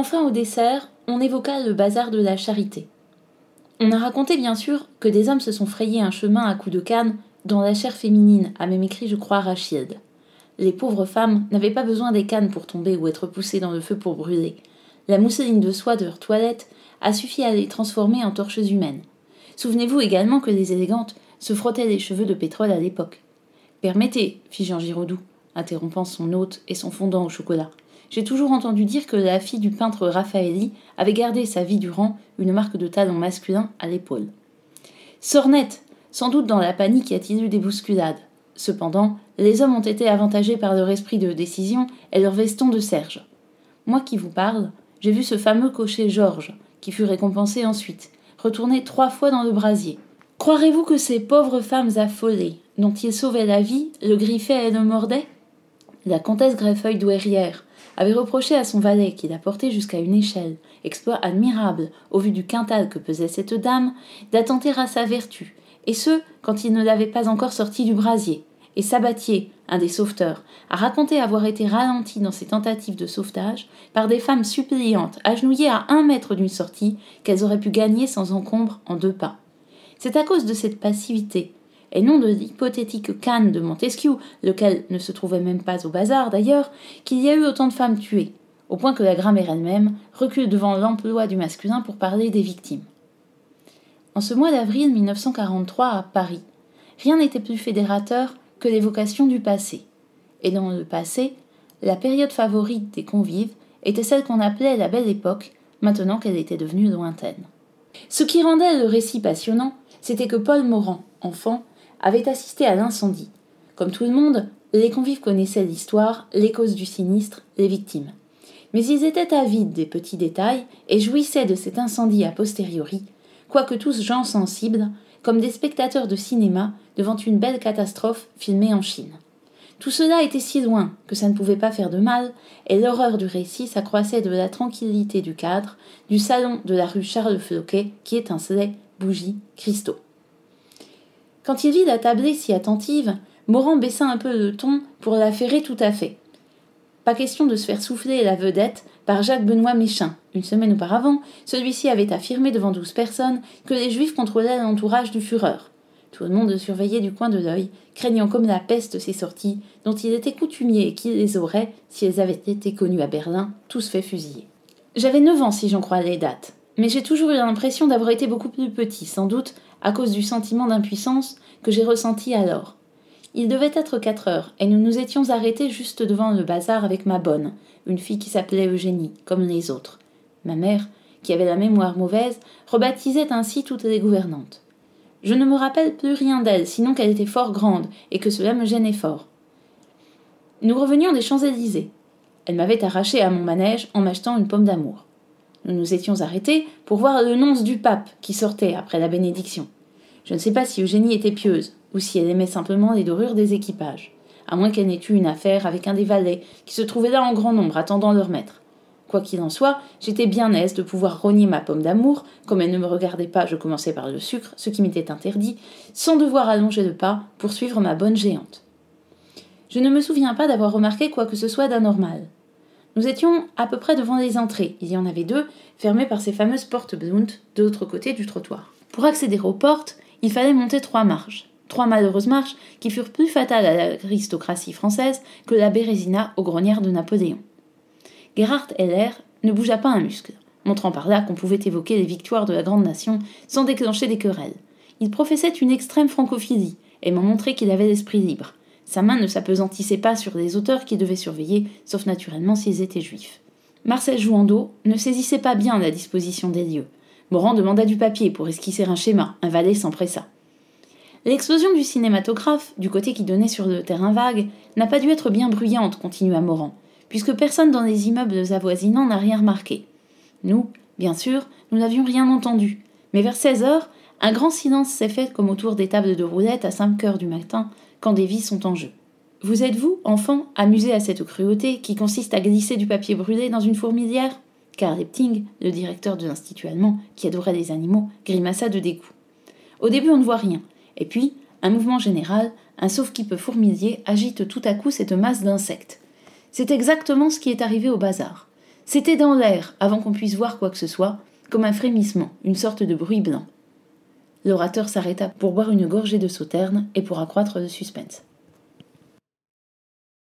Enfin, au dessert, on évoqua le bazar de la charité. On a raconté bien sûr que des hommes se sont frayés un chemin à coups de canne dans la chair féminine, a même écrit, je crois, Rachid. Les pauvres femmes n'avaient pas besoin des cannes pour tomber ou être poussées dans le feu pour brûler. La mousseline de soie de leur toilette a suffi à les transformer en torches humaines. Souvenez-vous également que les élégantes se frottaient les cheveux de pétrole à l'époque. Permettez, fit Jean Giraudoux, interrompant son hôte et son fondant au chocolat. J'ai toujours entendu dire que la fille du peintre Raffaelli avait gardé sa vie durant une marque de talon masculin à l'épaule. Sornette, sans doute dans la panique y a-t-il eu des bousculades. Cependant, les hommes ont été avantagés par leur esprit de décision et leur veston de serge. Moi qui vous parle, j'ai vu ce fameux cocher Georges, qui fut récompensé ensuite, retourner trois fois dans le brasier. Croirez-vous que ces pauvres femmes affolées, dont il sauvait la vie, le griffaient et le mordaient? La comtesse Greffeuil douairière avait reproché à son valet, qui la portait jusqu'à une échelle, exploit admirable au vu du quintal que pesait cette dame, d'attenter à sa vertu, et ce, quand il ne l'avait pas encore sorti du brasier. Et Sabatier, un des sauveteurs, a raconté avoir été ralenti dans ses tentatives de sauvetage par des femmes suppliantes agenouillées à un mètre d'une sortie qu'elles auraient pu gagner sans encombre en deux pas. C'est à cause de cette passivité, et non de l'hypothétique canne de Montesquieu, lequel ne se trouvait même pas au bazar d'ailleurs, qu'il y a eu autant de femmes tuées, au point que la grammaire elle-même recule devant l'emploi du masculin pour parler des victimes. En ce mois d'avril 1943 à Paris, rien n'était plus fédérateur que l'évocation du passé. Et dans le passé, la période favorite des convives était celle qu'on appelait la belle époque, maintenant qu'elle était devenue lointaine. Ce qui rendait le récit passionnant, c'était que Paul Morand, enfant, avait assisté à l'incendie. Comme tout le monde, les convives connaissaient l'histoire, les causes du sinistre, les victimes. Mais ils étaient avides des petits détails et jouissaient de cet incendie a posteriori, quoique tous gens sensibles, comme des spectateurs de cinéma devant une belle catastrophe filmée en Chine. Tout cela était si loin que ça ne pouvait pas faire de mal, et l'horreur du récit s'accroissait de la tranquillité du cadre, du salon de la rue Charles Floquet qui étincelait, bougies, cristaux. Quand il vit la tablée si attentive, Morand baissa un peu le ton pour la ferrer tout à fait. Pas question de se faire souffler la vedette par Jacques Benoît Méchin. Une semaine auparavant, celui-ci avait affirmé devant douze personnes que les Juifs contrôlaient l'entourage du Führer. Tout le monde surveillait du coin de l'œil, craignant comme la peste ces sorties, dont il était coutumier et qui les aurait, si elles avaient été connues à Berlin, tous fait fusiller. J'avais neuf ans si j'en crois les dates, mais j'ai toujours eu l'impression d'avoir été beaucoup plus petit, sans doute à cause du sentiment d'impuissance que j'ai ressenti alors. Il devait être quatre heures, et nous nous étions arrêtés juste devant le bazar avec ma bonne, une fille qui s'appelait Eugénie, comme les autres. Ma mère, qui avait la mémoire mauvaise, rebaptisait ainsi toutes les gouvernantes. Je ne me rappelle plus rien d'elle, sinon qu'elle était fort grande, et que cela me gênait fort. Nous revenions des Champs-Élysées. Elle m'avait arraché à mon manège en m'achetant une pomme d'amour. Nous nous étions arrêtés pour voir le nonce du pape qui sortait après la bénédiction. Je ne sais pas si Eugénie était pieuse, ou si elle aimait simplement les dorures des équipages, à moins qu'elle n'ait eu une affaire avec un des valets qui se trouvait là en grand nombre attendant leur maître. Quoi qu'il en soit, j'étais bien aise de pouvoir rogner ma pomme d'amour, comme elle ne me regardait pas, je commençais par le sucre, ce qui m'était interdit, sans devoir allonger le pas pour suivre ma bonne géante. Je ne me souviens pas d'avoir remarqué quoi que ce soit d'anormal. Nous étions à peu près devant les entrées, il y en avait deux, fermées par ces fameuses portes blunt de l'autre côté du trottoir. Pour accéder aux portes, il fallait monter trois marches, trois malheureuses marches qui furent plus fatales à l'aristocratie française que la Bérésina aux grenières de Napoléon. Gerhard Heller ne bougea pas un muscle, montrant par là qu'on pouvait évoquer les victoires de la grande nation sans déclencher des querelles. Il professait une extrême francophilie, aimant montrer qu'il avait l'esprit libre. Sa main ne s'apesantissait pas sur les auteurs qu'il devait surveiller, sauf naturellement s'ils étaient juifs. Marcel Jouandeau ne saisissait pas bien la disposition des lieux. Morand demanda du papier pour esquisser un schéma, un valet s'empressa. L'explosion du cinématographe, du côté qui donnait sur le terrain vague, n'a pas dû être bien bruyante, continua Morand, puisque personne dans les immeubles avoisinants n'a rien remarqué. Nous, bien sûr, nous n'avions rien entendu, mais vers 16 heures, un grand silence s'est fait comme autour des tables de roulette à 5 heures du matin, quand des vies sont en jeu. Vous êtes-vous, enfant, amusé à cette cruauté qui consiste à glisser du papier brûlé dans une fourmilière? Car Lepting, le directeur de l'Institut allemand, qui adorait les animaux, grimaça de dégoût. Au début, on ne voit rien, et puis, un mouvement général, un sauve-qui-peut fourmilier agite tout à coup cette masse d'insectes. C'est exactement ce qui est arrivé au bazar. C'était dans l'air, avant qu'on puisse voir quoi que ce soit, comme un frémissement, une sorte de bruit blanc. L'orateur s'arrêta pour boire une gorgée de sauterne et pour accroître le suspense.